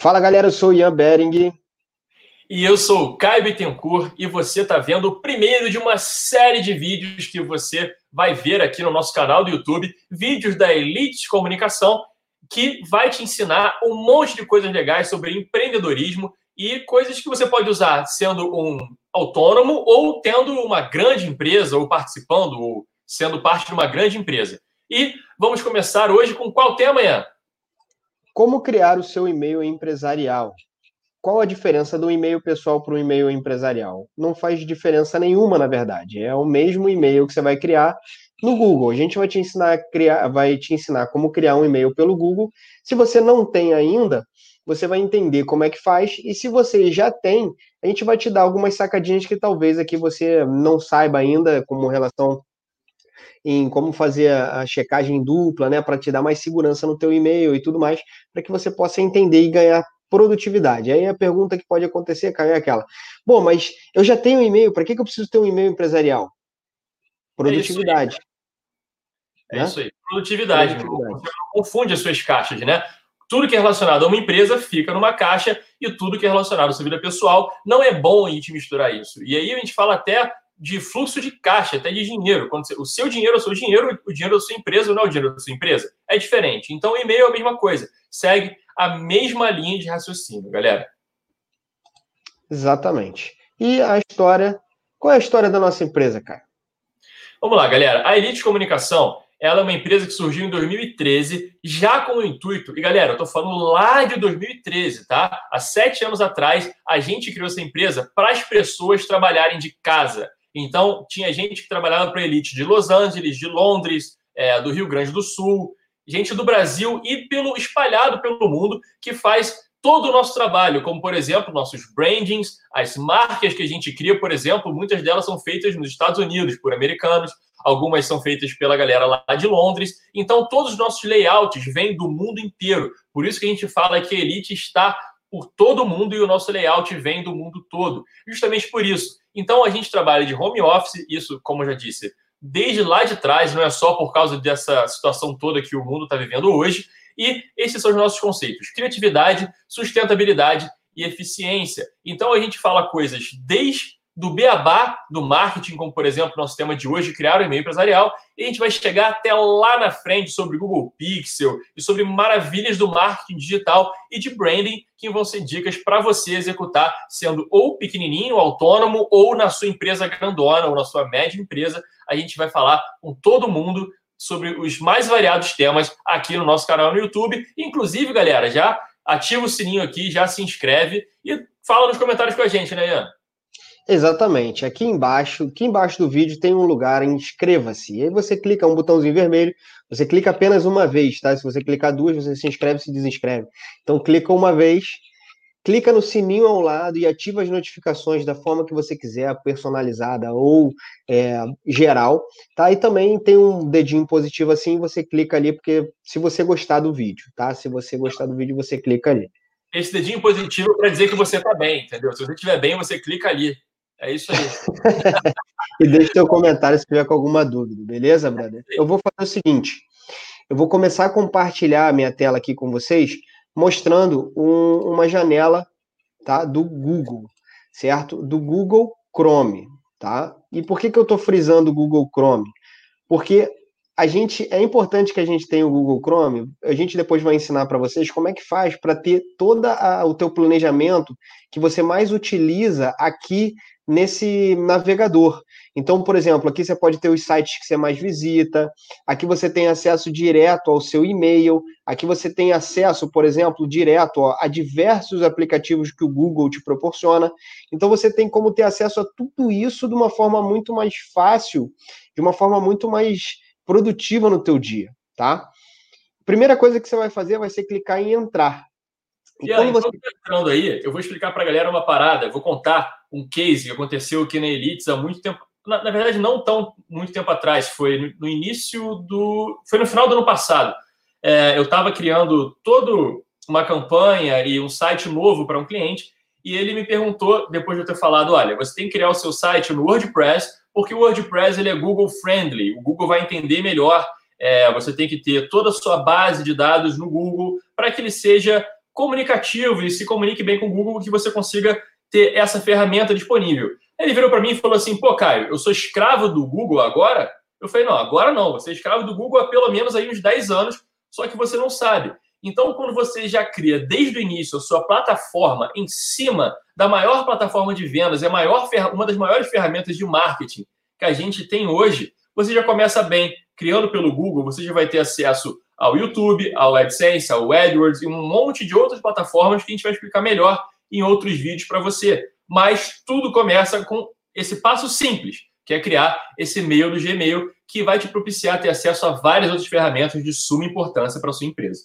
Fala galera, eu sou o Ian Bering. E eu sou o Caio Bittencourt e você está vendo o primeiro de uma série de vídeos que você vai ver aqui no nosso canal do YouTube, vídeos da Elite Comunicação, que vai te ensinar um monte de coisas legais sobre empreendedorismo e coisas que você pode usar sendo um autônomo ou tendo uma grande empresa ou participando ou sendo parte de uma grande empresa. E vamos começar hoje com qual tema, Ian? Como criar o seu e-mail empresarial? Qual a diferença do e-mail pessoal para o e-mail empresarial? Não faz diferença nenhuma, na verdade. É o mesmo e-mail que você vai criar no Google. A gente vai te ensinar criar, vai te ensinar como criar um e-mail pelo Google. Se você não tem ainda, você vai entender como é que faz. E se você já tem, a gente vai te dar algumas sacadinhas que talvez aqui você não saiba ainda, como relação em como fazer a checagem dupla, né, para te dar mais segurança no teu e-mail e tudo mais, para que você possa entender e ganhar produtividade. Aí a pergunta que pode acontecer, Caio, é aquela: bom, mas eu já tenho um e-mail, para que, que eu preciso ter um e-mail empresarial? Produtividade. É isso aí. É né? Produtividade. Produtividade. Você não confunde as suas caixas, né? Tudo que é relacionado a uma empresa fica numa caixa e tudo que é relacionado à sua vida pessoal não é bom a gente misturar isso. E aí a gente fala até de fluxo de caixa, até de dinheiro. Quando você, o seu dinheiro é o seu dinheiro, o dinheiro da sua empresa não é o dinheiro da sua empresa. É diferente. Então, o e-mail é a mesma coisa. Segue a mesma linha de raciocínio, galera. Exatamente. E a história. Qual é a história da nossa empresa, cara? Vamos lá, galera. A Elite Comunicação ela é uma empresa que surgiu em 2013, já com o intuito. E galera, eu estou falando lá de 2013, tá? Há sete anos atrás, a gente criou essa empresa para as pessoas trabalharem de casa. Então, tinha gente que trabalhava para a elite de Los Angeles, de Londres, é, do Rio Grande do Sul, gente do Brasil e pelo espalhado pelo mundo que faz todo o nosso trabalho, como por exemplo nossos brandings, as marcas que a gente cria, por exemplo, muitas delas são feitas nos Estados Unidos por americanos, algumas são feitas pela galera lá de Londres. Então todos os nossos layouts vêm do mundo inteiro. Por isso que a gente fala que a Elite está por todo mundo e o nosso layout vem do mundo todo. Justamente por isso. Então a gente trabalha de home office, isso, como eu já disse, desde lá de trás, não é só por causa dessa situação toda que o mundo está vivendo hoje. E esses são os nossos conceitos: criatividade, sustentabilidade e eficiência. Então a gente fala coisas desde do beabá do marketing, como por exemplo nosso tema de hoje, criar um e-mail empresarial, e a gente vai chegar até lá na frente sobre Google Pixel e sobre maravilhas do marketing digital e de branding, que vão ser dicas para você executar, sendo ou pequenininho, autônomo, ou na sua empresa grandona, ou na sua média empresa. A gente vai falar com todo mundo sobre os mais variados temas aqui no nosso canal no YouTube. Inclusive, galera, já ativa o sininho aqui, já se inscreve e fala nos comentários com a gente, né, Ian? Exatamente. Aqui embaixo, aqui embaixo do vídeo tem um lugar em inscreva-se. E aí você clica um botãozinho vermelho, você clica apenas uma vez, tá? Se você clicar duas, você se inscreve e se desinscreve. Então clica uma vez, clica no sininho ao lado e ativa as notificações da forma que você quiser, personalizada ou é, geral, tá? E também tem um dedinho positivo assim, você clica ali, porque se você gostar do vídeo, tá? Se você gostar do vídeo, você clica ali. Esse dedinho positivo para dizer que você está bem, entendeu? Se você estiver bem, você clica ali. É isso aí. e deixe seu comentário se tiver com alguma dúvida, beleza, brother? Eu vou fazer o seguinte: eu vou começar a compartilhar a minha tela aqui com vocês, mostrando um, uma janela tá, do Google, certo? Do Google Chrome, tá? E por que, que eu estou frisando o Google Chrome? Porque a gente é importante que a gente tenha o Google Chrome. A gente depois vai ensinar para vocês como é que faz para ter todo o teu planejamento que você mais utiliza aqui nesse navegador. Então, por exemplo, aqui você pode ter os sites que você mais visita, aqui você tem acesso direto ao seu e-mail, aqui você tem acesso, por exemplo, direto a diversos aplicativos que o Google te proporciona. Então, você tem como ter acesso a tudo isso de uma forma muito mais fácil, de uma forma muito mais produtiva no teu dia, tá? Primeira coisa que você vai fazer vai ser clicar em entrar. E aí, você... entrando aí, eu vou explicar para a galera uma parada, eu vou contar um case que aconteceu aqui na Elites há muito tempo. Na, na verdade, não tão muito tempo atrás, foi no, no, início do. Foi no final do ano passado. É, eu estava criando toda uma campanha e um site novo para um cliente, e ele me perguntou, depois de eu ter falado: olha, você tem que criar o seu site no WordPress, porque o WordPress ele é Google friendly, o Google vai entender melhor. É, você tem que ter toda a sua base de dados no Google para que ele seja comunicativo e se comunique bem com o Google que você consiga ter essa ferramenta disponível. Ele virou para mim e falou assim: pô, Caio, eu sou escravo do Google agora? Eu falei: não, agora não. Você é escravo do Google há pelo menos aí uns 10 anos, só que você não sabe. Então, quando você já cria desde o início a sua plataforma em cima da maior plataforma de vendas, é maior, uma das maiores ferramentas de marketing que a gente tem hoje, você já começa bem. Criando pelo Google, você já vai ter acesso ao YouTube, ao AdSense, ao AdWords e um monte de outras plataformas que a gente vai explicar melhor em outros vídeos para você. Mas tudo começa com esse passo simples, que é criar esse e-mail do Gmail, que vai te propiciar ter acesso a várias outras ferramentas de suma importância para sua empresa.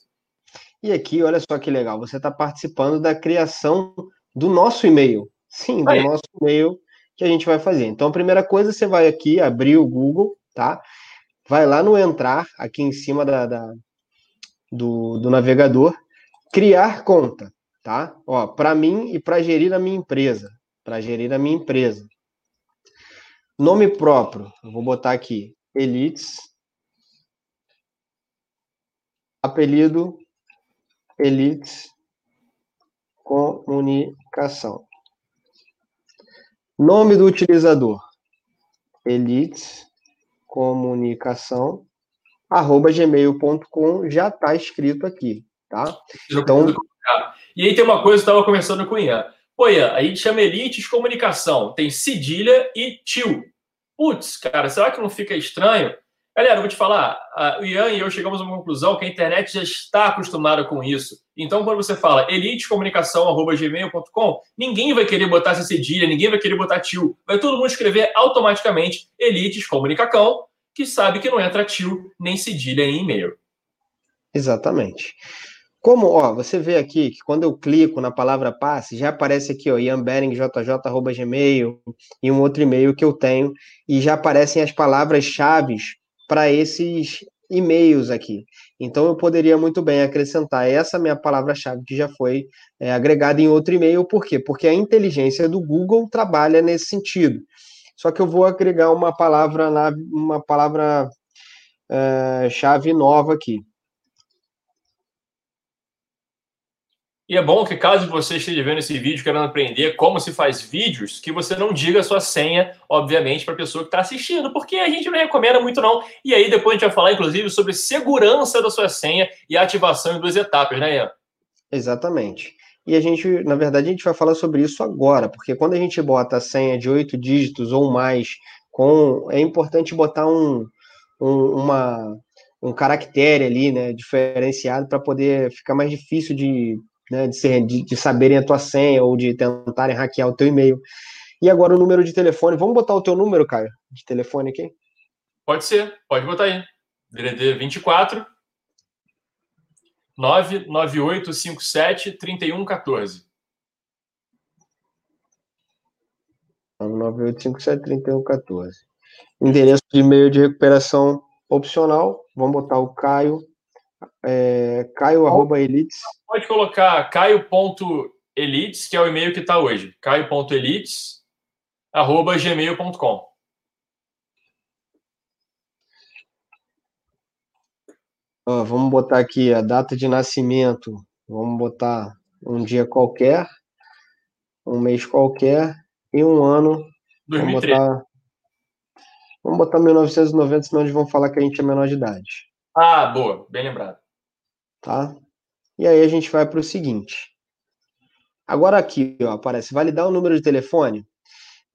E aqui, olha só que legal, você está participando da criação do nosso e-mail. Sim, do Aí. nosso e-mail que a gente vai fazer. Então, a primeira coisa, você vai aqui abrir o Google, tá? Vai lá no entrar, aqui em cima da, da do, do navegador, criar conta, tá? Ó, para mim e para gerir a minha empresa, para gerir a minha empresa. Nome próprio, eu vou botar aqui, Elites. Apelido, Elites Comunicação. Nome do utilizador: Elites Comunicação arroba gmail.com já está escrito aqui, tá? Então, e aí tem uma coisa que eu estava conversando com o Ian. Pô, Ian, a gente chama Elites Comunicação, tem cedilha e tio. Putz, cara, será que não fica estranho? Galera, eu vou te falar, o Ian e eu chegamos a uma conclusão que a internet já está acostumada com isso. Então, quando você fala elitecomunicação.gmail.com, ninguém vai querer botar essa cedilha, ninguém vai querer botar tio. Vai todo mundo escrever automaticamente Elites Comunicacão, que sabe que não entra tio nem cedilha em e-mail. Exatamente. Como, ó, você vê aqui que quando eu clico na palavra passe, já aparece aqui, ó, iamberingjj.gmail e um outro e-mail que eu tenho, e já aparecem as palavras-chave para esses e-mails aqui. Então eu poderia muito bem acrescentar essa minha palavra-chave que já foi é, agregada em outro e-mail, por quê? Porque a inteligência do Google trabalha nesse sentido. Só que eu vou agregar uma palavra uma palavra é, chave nova aqui. E é bom que, caso você esteja vendo esse vídeo querendo aprender como se faz vídeos, que você não diga a sua senha, obviamente, para a pessoa que está assistindo, porque a gente não recomenda muito, não. E aí depois a gente vai falar, inclusive, sobre segurança da sua senha e ativação em duas etapas, né, Ian? Exatamente. E a gente, na verdade, a gente vai falar sobre isso agora, porque quando a gente bota a senha de oito dígitos ou mais, com é importante botar um, um, uma, um caractere ali, né, diferenciado, para poder ficar mais difícil de né, de, ser, de, de saberem a tua senha ou de tentarem hackear o teu e-mail. E agora o número de telefone. Vamos botar o teu número, Caio, de telefone aqui? Pode ser, pode botar aí. DDD 24 99857 3114. 9857 3114. Endereço de e-mail de recuperação opcional. Vamos botar o Caio é, caio.elites. Pode colocar caio.elites, que é o e-mail que está hoje. caio.elites.gmail.com. vamos botar aqui a data de nascimento. Vamos botar um dia qualquer, um mês qualquer e um ano. 2003. Vamos botar, vamos botar 1990, senão eles vão falar que a gente é menor de idade. Ah, boa, bem lembrado. Tá? E aí a gente vai para o seguinte. Agora aqui, ó, aparece validar o número de telefone.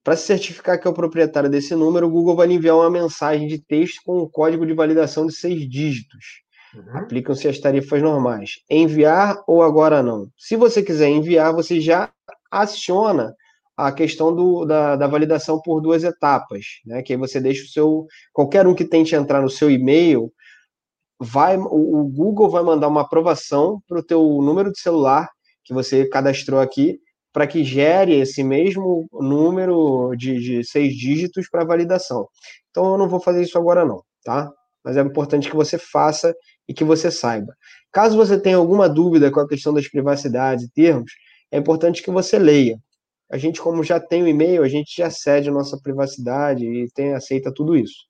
Para se certificar que é o proprietário desse número, o Google vai enviar uma mensagem de texto com o um código de validação de seis dígitos. Uhum. Aplicam-se as tarifas normais. Enviar ou agora não? Se você quiser enviar, você já aciona a questão do, da, da, validação por duas etapas, né? Que aí você deixa o seu. Qualquer um que tente entrar no seu e-mail vai, o, o Google vai mandar uma aprovação para o teu número de celular que você cadastrou aqui, para que gere esse mesmo número de, de seis dígitos para validação. Então eu não vou fazer isso agora não, tá? Mas é importante que você faça e que você saiba. Caso você tenha alguma dúvida com a questão das privacidades e termos, é importante que você leia. A gente, como já tem o e-mail, a gente já cede a nossa privacidade e tem, aceita tudo isso.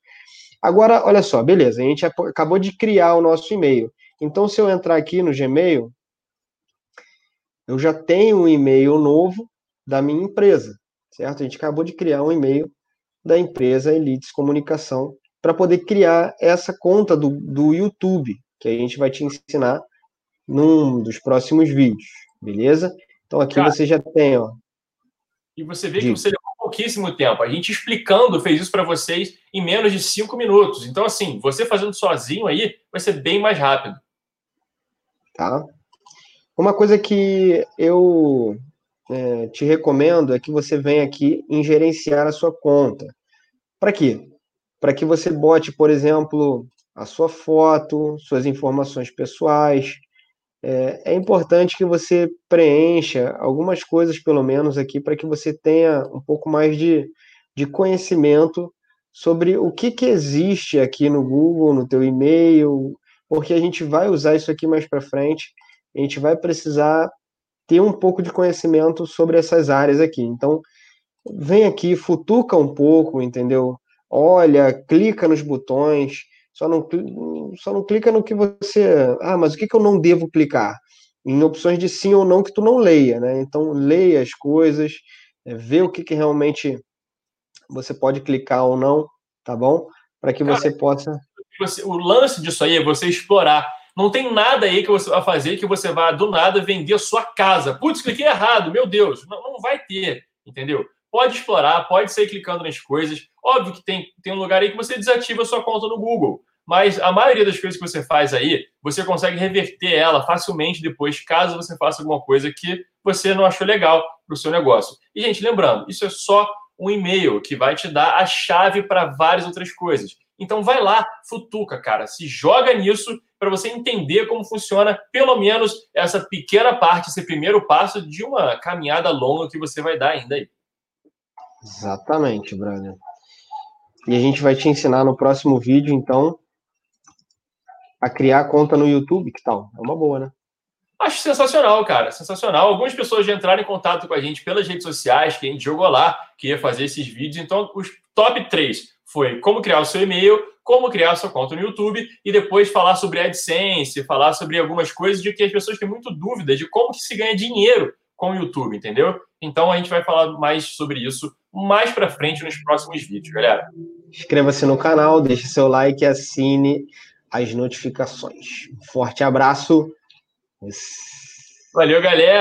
Agora, olha só, beleza, a gente acabou de criar o nosso e-mail. Então, se eu entrar aqui no Gmail eu já tenho um e-mail novo da minha empresa, certo? A gente acabou de criar um e-mail da empresa Elites Comunicação para poder criar essa conta do, do YouTube, que a gente vai te ensinar num dos próximos vídeos, beleza? Então aqui Cara, você já tem, ó. E você vê que você pouquíssimo tempo. A gente explicando fez isso para vocês em menos de cinco minutos. Então, assim, você fazendo sozinho aí vai ser bem mais rápido. Tá. Uma coisa que eu é, te recomendo é que você venha aqui em gerenciar a sua conta. Para quê? Para que você bote, por exemplo, a sua foto, suas informações pessoais. É, é importante que você preencha algumas coisas, pelo menos, aqui, para que você tenha um pouco mais de, de conhecimento sobre o que, que existe aqui no Google, no teu e-mail, porque a gente vai usar isso aqui mais para frente. A gente vai precisar ter um pouco de conhecimento sobre essas áreas aqui. Então, vem aqui, futuca um pouco, entendeu? Olha, clica nos botões, só não, só não clica no que você. Ah, mas o que, que eu não devo clicar? Em opções de sim ou não que tu não leia, né? Então, leia as coisas, é, vê o que, que realmente você pode clicar ou não, tá bom? Para que Cara, você possa. o lance disso aí é você explorar não tem nada aí que você vai fazer que você vá do nada vender a sua casa. Putz, cliquei errado, meu Deus. Não, não vai ter, entendeu? Pode explorar, pode sair clicando nas coisas. Óbvio que tem, tem um lugar aí que você desativa a sua conta no Google. Mas a maioria das coisas que você faz aí, você consegue reverter ela facilmente depois, caso você faça alguma coisa que você não achou legal para o seu negócio. E, gente, lembrando, isso é só um e-mail que vai te dar a chave para várias outras coisas. Então vai lá, futuca, cara, se joga nisso para você entender como funciona pelo menos essa pequena parte, esse primeiro passo de uma caminhada longa que você vai dar ainda aí. Exatamente, Brandon. E a gente vai te ensinar no próximo vídeo, então, a criar conta no YouTube, que tal? É uma boa, né? Acho sensacional, cara, sensacional. Algumas pessoas já entraram em contato com a gente pelas redes sociais, que a gente jogou lá, que ia fazer esses vídeos. Então, os top 3 foi como criar o seu e-mail, como criar a sua conta no YouTube e depois falar sobre AdSense, falar sobre algumas coisas de que as pessoas têm muito dúvida de como que se ganha dinheiro com o YouTube, entendeu? Então a gente vai falar mais sobre isso mais para frente nos próximos vídeos, galera. Inscreva-se no canal, deixe seu like assine as notificações. Um forte abraço. Valeu, galera!